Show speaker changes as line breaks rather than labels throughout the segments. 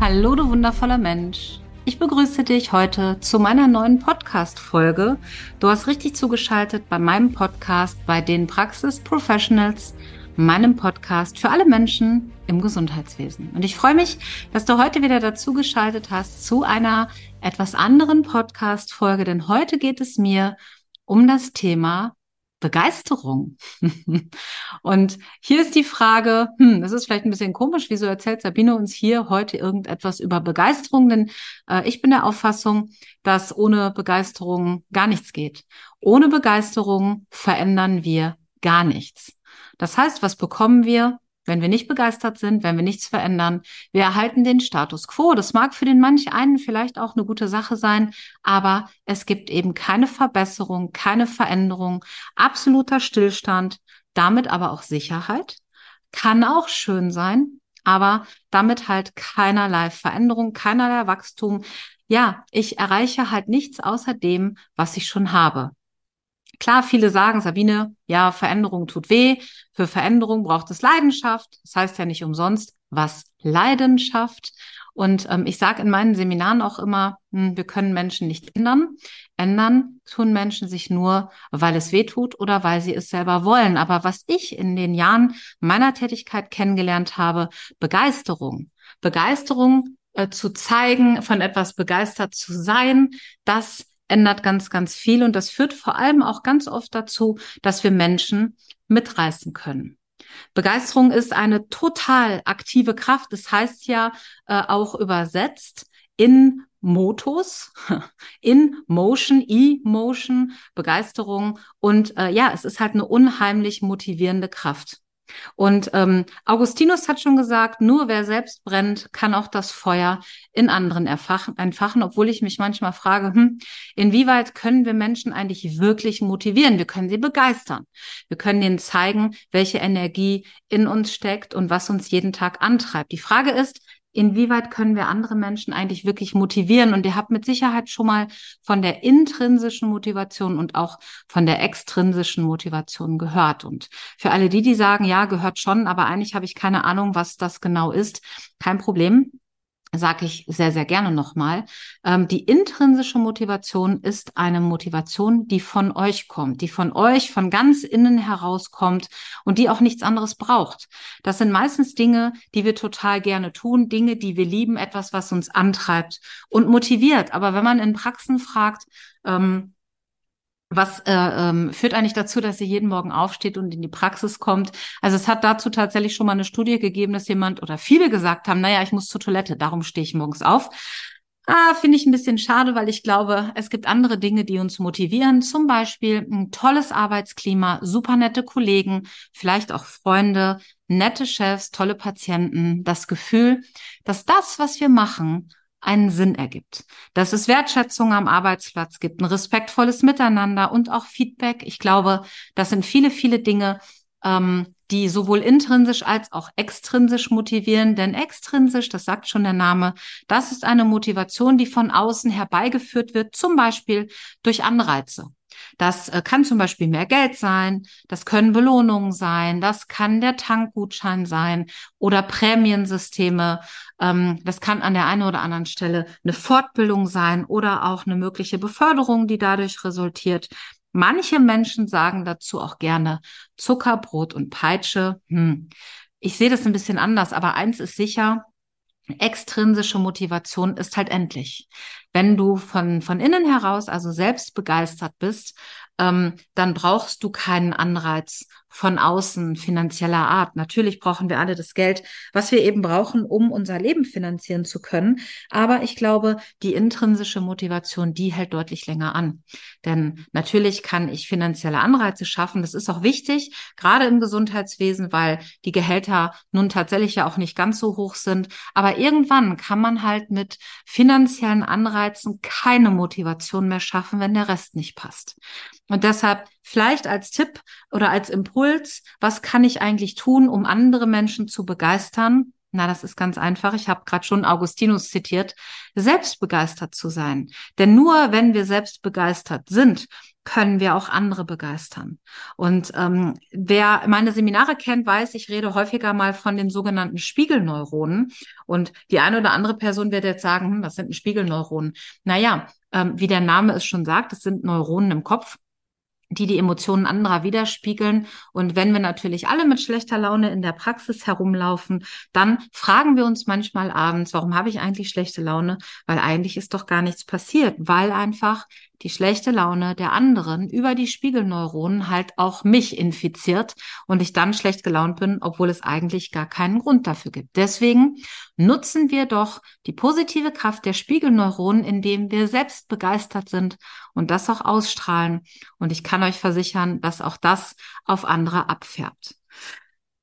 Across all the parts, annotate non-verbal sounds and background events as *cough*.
Hallo, du wundervoller Mensch. Ich begrüße dich heute zu meiner neuen Podcast-Folge. Du hast richtig zugeschaltet bei meinem Podcast bei den Praxis Professionals meinem Podcast für alle Menschen im Gesundheitswesen. Und ich freue mich, dass du heute wieder dazu geschaltet hast zu einer etwas anderen Podcast-Folge, denn heute geht es mir um das Thema Begeisterung. *laughs* und hier ist die Frage, hm, das ist vielleicht ein bisschen komisch, wieso erzählt Sabine uns hier heute irgendetwas über Begeisterung? Denn äh, ich bin der Auffassung, dass ohne Begeisterung gar nichts geht. Ohne Begeisterung verändern wir gar nichts. Das heißt, was bekommen wir, wenn wir nicht begeistert sind, wenn wir nichts verändern? Wir erhalten den Status quo. Das mag für den manch einen vielleicht auch eine gute Sache sein, aber es gibt eben keine Verbesserung, keine Veränderung, absoluter Stillstand, damit aber auch Sicherheit. Kann auch schön sein, aber damit halt keinerlei Veränderung, keinerlei Wachstum. Ja, ich erreiche halt nichts außer dem, was ich schon habe. Klar, viele sagen, Sabine, ja, Veränderung tut weh. Für Veränderung braucht es Leidenschaft. Das heißt ja nicht umsonst, was Leidenschaft. Und ähm, ich sage in meinen Seminaren auch immer, hm, wir können Menschen nicht ändern. Ändern tun Menschen sich nur, weil es weh tut oder weil sie es selber wollen. Aber was ich in den Jahren meiner Tätigkeit kennengelernt habe, Begeisterung. Begeisterung äh, zu zeigen, von etwas begeistert zu sein, das ändert ganz, ganz viel und das führt vor allem auch ganz oft dazu, dass wir Menschen mitreißen können. Begeisterung ist eine total aktive Kraft. Das heißt ja äh, auch übersetzt in Motus, *laughs* in Motion, E-Motion, Begeisterung. Und äh, ja, es ist halt eine unheimlich motivierende Kraft. Und ähm, Augustinus hat schon gesagt, nur wer selbst brennt, kann auch das Feuer in anderen erfachen, entfachen, obwohl ich mich manchmal frage, hm, inwieweit können wir Menschen eigentlich wirklich motivieren? Wir können sie begeistern. Wir können ihnen zeigen, welche Energie in uns steckt und was uns jeden Tag antreibt. Die Frage ist, inwieweit können wir andere Menschen eigentlich wirklich motivieren? Und ihr habt mit Sicherheit schon mal von der intrinsischen Motivation und auch von der extrinsischen Motivation gehört. Und für alle die, die sagen, ja, gehört schon, aber eigentlich habe ich keine Ahnung, was das genau ist, kein Problem sage ich sehr, sehr gerne nochmal. Ähm, die intrinsische Motivation ist eine Motivation, die von euch kommt, die von euch von ganz innen herauskommt und die auch nichts anderes braucht. Das sind meistens Dinge, die wir total gerne tun, Dinge, die wir lieben, etwas, was uns antreibt und motiviert. Aber wenn man in Praxen fragt, ähm, was äh, ähm, führt eigentlich dazu, dass ihr jeden Morgen aufsteht und in die Praxis kommt? Also es hat dazu tatsächlich schon mal eine Studie gegeben, dass jemand oder viele gesagt haben, naja, ich muss zur Toilette, darum stehe ich morgens auf. Ah, finde ich ein bisschen schade, weil ich glaube, es gibt andere Dinge, die uns motivieren. Zum Beispiel ein tolles Arbeitsklima, super nette Kollegen, vielleicht auch Freunde, nette Chefs, tolle Patienten. Das Gefühl, dass das, was wir machen, einen Sinn ergibt. Dass es Wertschätzung am Arbeitsplatz gibt, ein respektvolles Miteinander und auch Feedback. Ich glaube, das sind viele, viele Dinge, ähm, die sowohl intrinsisch als auch extrinsisch motivieren. Denn extrinsisch, das sagt schon der Name, das ist eine Motivation, die von außen herbeigeführt wird, zum Beispiel durch Anreize. Das äh, kann zum Beispiel mehr Geld sein, das können Belohnungen sein, das kann der Tankgutschein sein oder Prämiensysteme. Ähm, das kann an der einen oder anderen Stelle eine Fortbildung sein oder auch eine mögliche Beförderung, die dadurch resultiert. Manche Menschen sagen dazu auch gerne Zucker, Brot und Peitsche. Hm. Ich sehe das ein bisschen anders, aber eins ist sicher, extrinsische Motivation ist halt endlich. Wenn du von, von innen heraus also selbst begeistert bist, ähm, dann brauchst du keinen Anreiz von außen finanzieller Art. Natürlich brauchen wir alle das Geld, was wir eben brauchen, um unser Leben finanzieren zu können. Aber ich glaube, die intrinsische Motivation, die hält deutlich länger an. Denn natürlich kann ich finanzielle Anreize schaffen. Das ist auch wichtig, gerade im Gesundheitswesen, weil die Gehälter nun tatsächlich ja auch nicht ganz so hoch sind. Aber irgendwann kann man halt mit finanziellen Anreizen keine Motivation mehr schaffen, wenn der Rest nicht passt. Und deshalb vielleicht als Tipp oder als Impuls, was kann ich eigentlich tun, um andere Menschen zu begeistern? Na, das ist ganz einfach. Ich habe gerade schon Augustinus zitiert, selbst begeistert zu sein. Denn nur wenn wir selbst begeistert sind, können wir auch andere begeistern. Und ähm, wer meine Seminare kennt, weiß, ich rede häufiger mal von den sogenannten Spiegelneuronen. Und die eine oder andere Person wird jetzt sagen, hm, was sind denn Spiegelneuronen? Naja, ähm, wie der Name es schon sagt, es sind Neuronen im Kopf die die Emotionen anderer widerspiegeln. Und wenn wir natürlich alle mit schlechter Laune in der Praxis herumlaufen, dann fragen wir uns manchmal abends, warum habe ich eigentlich schlechte Laune? Weil eigentlich ist doch gar nichts passiert, weil einfach die schlechte Laune der anderen über die Spiegelneuronen halt auch mich infiziert und ich dann schlecht gelaunt bin, obwohl es eigentlich gar keinen Grund dafür gibt. Deswegen nutzen wir doch die positive Kraft der Spiegelneuronen, indem wir selbst begeistert sind und das auch ausstrahlen. Und ich kann euch versichern, dass auch das auf andere abfärbt.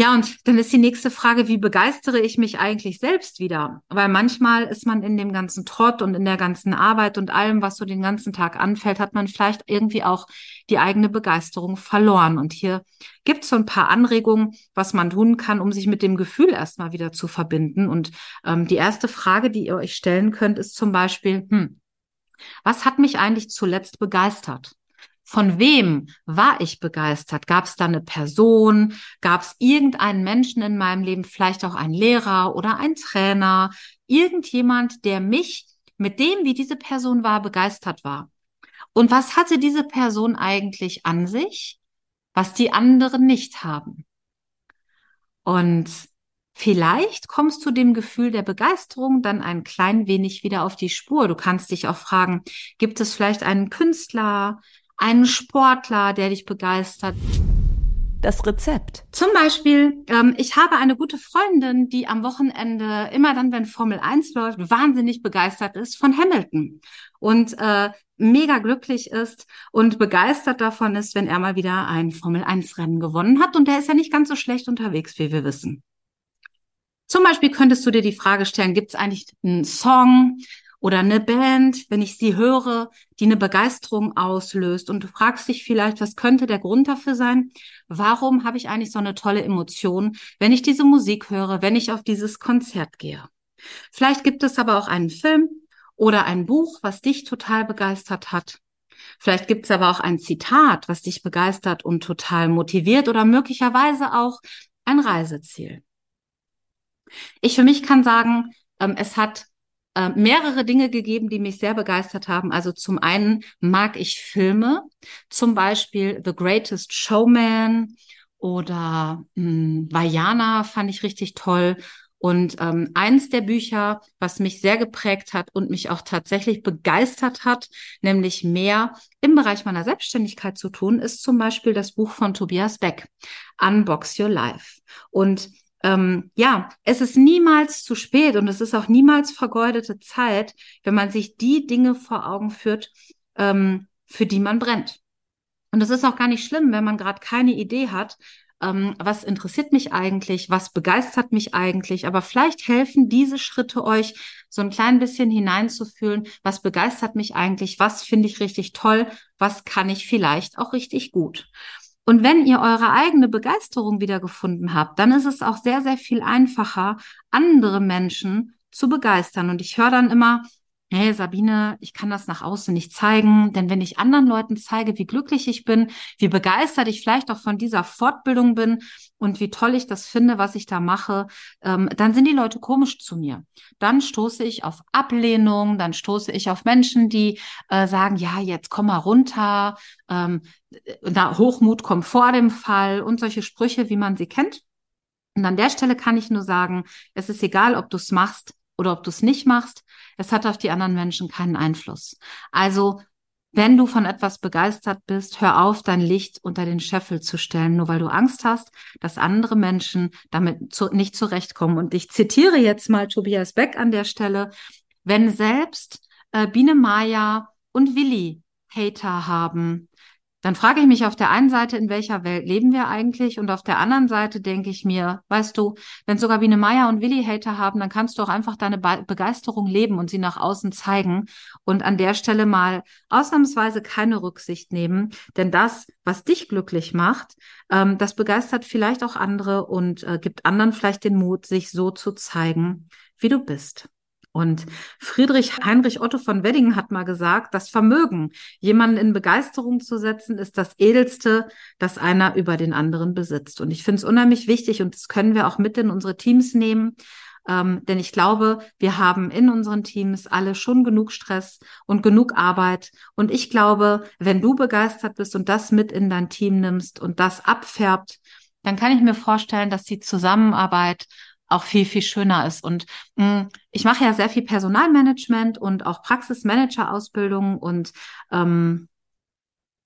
Ja, und dann ist die nächste Frage, wie begeistere ich mich eigentlich selbst wieder? Weil manchmal ist man in dem ganzen Trott und in der ganzen Arbeit und allem, was so den ganzen Tag anfällt, hat man vielleicht irgendwie auch die eigene Begeisterung verloren. Und hier gibt es so ein paar Anregungen, was man tun kann, um sich mit dem Gefühl erstmal wieder zu verbinden. Und ähm, die erste Frage, die ihr euch stellen könnt, ist zum Beispiel, hm, was hat mich eigentlich zuletzt begeistert? Von wem war ich begeistert? Gab es da eine Person? Gab es irgendeinen Menschen in meinem Leben, vielleicht auch ein Lehrer oder ein Trainer? Irgendjemand, der mich mit dem, wie diese Person war, begeistert war. Und was hatte diese Person eigentlich an sich, was die anderen nicht haben? Und vielleicht kommst du dem Gefühl der Begeisterung dann ein klein wenig wieder auf die Spur. Du kannst dich auch fragen, gibt es vielleicht einen Künstler, einen Sportler, der dich begeistert.
Das Rezept.
Zum Beispiel, ähm, ich habe eine gute Freundin, die am Wochenende immer dann, wenn Formel 1 läuft, wahnsinnig begeistert ist von Hamilton und äh, mega glücklich ist und begeistert davon ist, wenn er mal wieder ein Formel 1 Rennen gewonnen hat. Und der ist ja nicht ganz so schlecht unterwegs, wie wir wissen. Zum Beispiel könntest du dir die Frage stellen, gibt es eigentlich einen Song oder eine Band, wenn ich sie höre, die eine Begeisterung auslöst und du fragst dich vielleicht, was könnte der Grund dafür sein? Warum habe ich eigentlich so eine tolle Emotion, wenn ich diese Musik höre, wenn ich auf dieses Konzert gehe? Vielleicht gibt es aber auch einen Film oder ein Buch, was dich total begeistert hat. Vielleicht gibt es aber auch ein Zitat, was dich begeistert und total motiviert oder möglicherweise auch ein Reiseziel. Ich für mich kann sagen, ähm, es hat äh, mehrere Dinge gegeben, die mich sehr begeistert haben. Also zum einen mag ich Filme, zum Beispiel The Greatest Showman oder mh, hm, Vajana fand ich richtig toll. Und ähm, eins der Bücher, was mich sehr geprägt hat und mich auch tatsächlich begeistert hat, nämlich mehr im Bereich meiner Selbstständigkeit zu tun, ist zum Beispiel das Buch von Tobias Beck, Unbox Your Life. Und ähm, ja, es ist niemals zu spät und es ist auch niemals vergeudete Zeit, wenn man sich die Dinge vor Augen führt, ähm, für die man brennt. Und es ist auch gar nicht schlimm, wenn man gerade keine Idee hat, ähm, was interessiert mich eigentlich, was begeistert mich eigentlich. Aber vielleicht helfen diese Schritte euch, so ein klein bisschen hineinzufühlen, was begeistert mich eigentlich, was finde ich richtig toll, was kann ich vielleicht auch richtig gut. Und wenn ihr eure eigene Begeisterung wiedergefunden habt, dann ist es auch sehr, sehr viel einfacher, andere Menschen zu begeistern. Und ich höre dann immer, hey Sabine, ich kann das nach außen nicht zeigen, denn wenn ich anderen Leuten zeige, wie glücklich ich bin, wie begeistert ich vielleicht auch von dieser Fortbildung bin und wie toll ich das finde, was ich da mache, ähm, dann sind die Leute komisch zu mir. Dann stoße ich auf Ablehnung, dann stoße ich auf Menschen, die äh, sagen, ja, jetzt komm mal runter, ähm, da Hochmut kommt vor dem Fall und solche Sprüche, wie man sie kennt. Und an der Stelle kann ich nur sagen, es ist egal, ob du es machst oder ob du es nicht machst. Es hat auf die anderen Menschen keinen Einfluss. Also wenn du von etwas begeistert bist, hör auf, dein Licht unter den Scheffel zu stellen, nur weil du Angst hast, dass andere Menschen damit zu, nicht zurechtkommen. Und ich zitiere jetzt mal Tobias Beck an der Stelle. Wenn selbst äh, Biene Maya und Willi Hater haben, dann frage ich mich auf der einen Seite, in welcher Welt leben wir eigentlich? Und auf der anderen Seite denke ich mir, weißt du, wenn sogar Biene Meier und Willi Hater haben, dann kannst du auch einfach deine Be Begeisterung leben und sie nach außen zeigen und an der Stelle mal ausnahmsweise keine Rücksicht nehmen. Denn das, was dich glücklich macht, ähm, das begeistert vielleicht auch andere und äh, gibt anderen vielleicht den Mut, sich so zu zeigen, wie du bist. Und Friedrich Heinrich Otto von Weddingen hat mal gesagt, das Vermögen, jemanden in Begeisterung zu setzen, ist das Edelste, das einer über den anderen besitzt. Und ich finde es unheimlich wichtig und das können wir auch mit in unsere Teams nehmen. Ähm, denn ich glaube, wir haben in unseren Teams alle schon genug Stress und genug Arbeit. Und ich glaube, wenn du begeistert bist und das mit in dein Team nimmst und das abfärbt, dann kann ich mir vorstellen, dass die Zusammenarbeit auch viel, viel schöner ist. Und mh, mm, ich mache ja sehr viel Personalmanagement und auch Praxismanager-Ausbildung und ähm,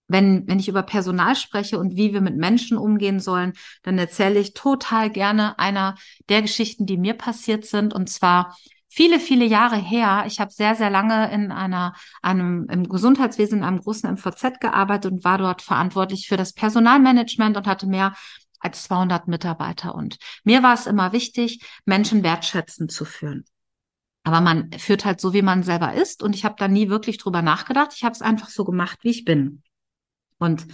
wenn, wenn ich über Personal spreche und wie wir mit Menschen umgehen sollen, dann erzähle ich total gerne einer der Geschichten, die mir passiert sind. Und zwar viele, viele Jahre her. Ich habe sehr, sehr lange in einer, einem, im Gesundheitswesen in einem großen MVZ gearbeitet und war dort verantwortlich für das Personalmanagement und hatte mehr als 200 Mitarbeiter. Und mir war es immer wichtig, Menschen wertschätzen zu führen. Aber man führt halt so, wie man selber ist. Und ich habe da nie wirklich drüber nachgedacht. Ich habe es einfach so gemacht, wie ich bin. Und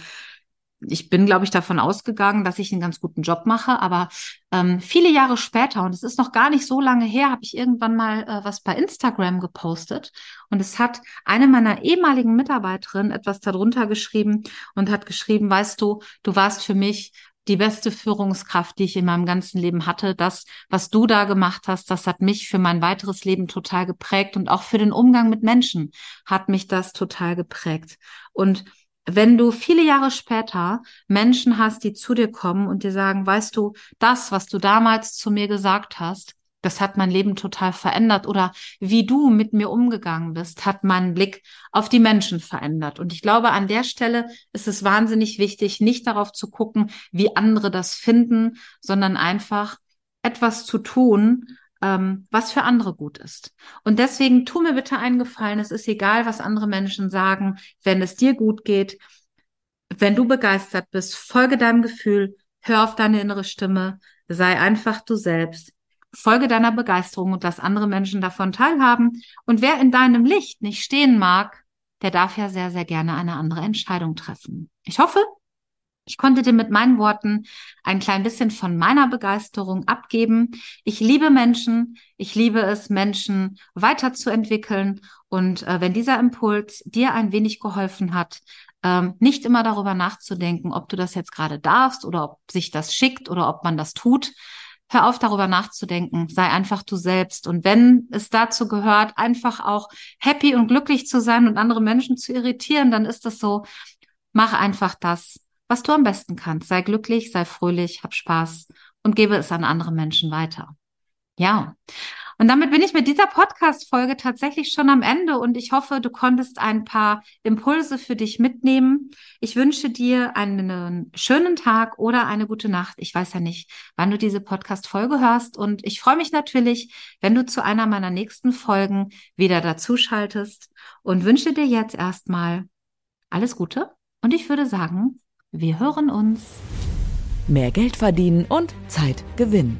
ich bin, glaube ich, davon ausgegangen, dass ich einen ganz guten Job mache. Aber ähm, viele Jahre später, und es ist noch gar nicht so lange her, habe ich irgendwann mal äh, was bei Instagram gepostet. Und es hat eine meiner ehemaligen Mitarbeiterinnen etwas darunter geschrieben und hat geschrieben, weißt du, du warst für mich die beste Führungskraft, die ich in meinem ganzen Leben hatte. Das, was du da gemacht hast, das hat mich für mein weiteres Leben total geprägt und auch für den Umgang mit Menschen hat mich das total geprägt. Und wenn du viele Jahre später Menschen hast, die zu dir kommen und dir sagen, weißt du, das, was du damals zu mir gesagt hast, das hat mein Leben total verändert oder wie du mit mir umgegangen bist, hat meinen Blick auf die Menschen verändert. Und ich glaube, an der Stelle ist es wahnsinnig wichtig, nicht darauf zu gucken, wie andere das finden, sondern einfach etwas zu tun, ähm, was für andere gut ist. Und deswegen tu mir bitte einen Gefallen. Es ist egal, was andere Menschen sagen, wenn es dir gut geht. Wenn du begeistert bist, folge deinem Gefühl, hör auf deine innere Stimme, sei einfach du selbst Folge deiner Begeisterung und lass andere Menschen davon teilhaben. Und wer in deinem Licht nicht stehen mag, der darf ja sehr, sehr gerne eine andere Entscheidung treffen. Ich hoffe, ich konnte dir mit meinen Worten ein klein bisschen von meiner Begeisterung abgeben. Ich liebe Menschen. Ich liebe es, Menschen weiterzuentwickeln. Und äh, wenn dieser Impuls dir ein wenig geholfen hat, ähm, nicht immer darüber nachzudenken, ob du das jetzt gerade darfst oder ob sich das schickt oder ob man das tut, hör auf darüber nachzudenken, sei einfach du selbst. Und wenn es dazu gehört, einfach auch happy und glücklich zu sein und andere Menschen zu irritieren, dann ist das so, mach einfach das, was du am besten kannst. Sei glücklich, sei fröhlich, hab Spaß und gebe es an andere Menschen weiter. Ja. Und damit bin ich mit dieser Podcast-Folge tatsächlich schon am Ende und ich hoffe, du konntest ein paar Impulse für dich mitnehmen. Ich wünsche dir einen schönen Tag oder eine gute Nacht. Ich weiß ja nicht, wann du diese Podcast-Folge hörst und ich freue mich natürlich, wenn du zu einer meiner nächsten Folgen wieder dazuschaltest und wünsche dir jetzt erstmal alles Gute und ich würde sagen, wir hören uns.
Mehr Geld verdienen und Zeit gewinnen.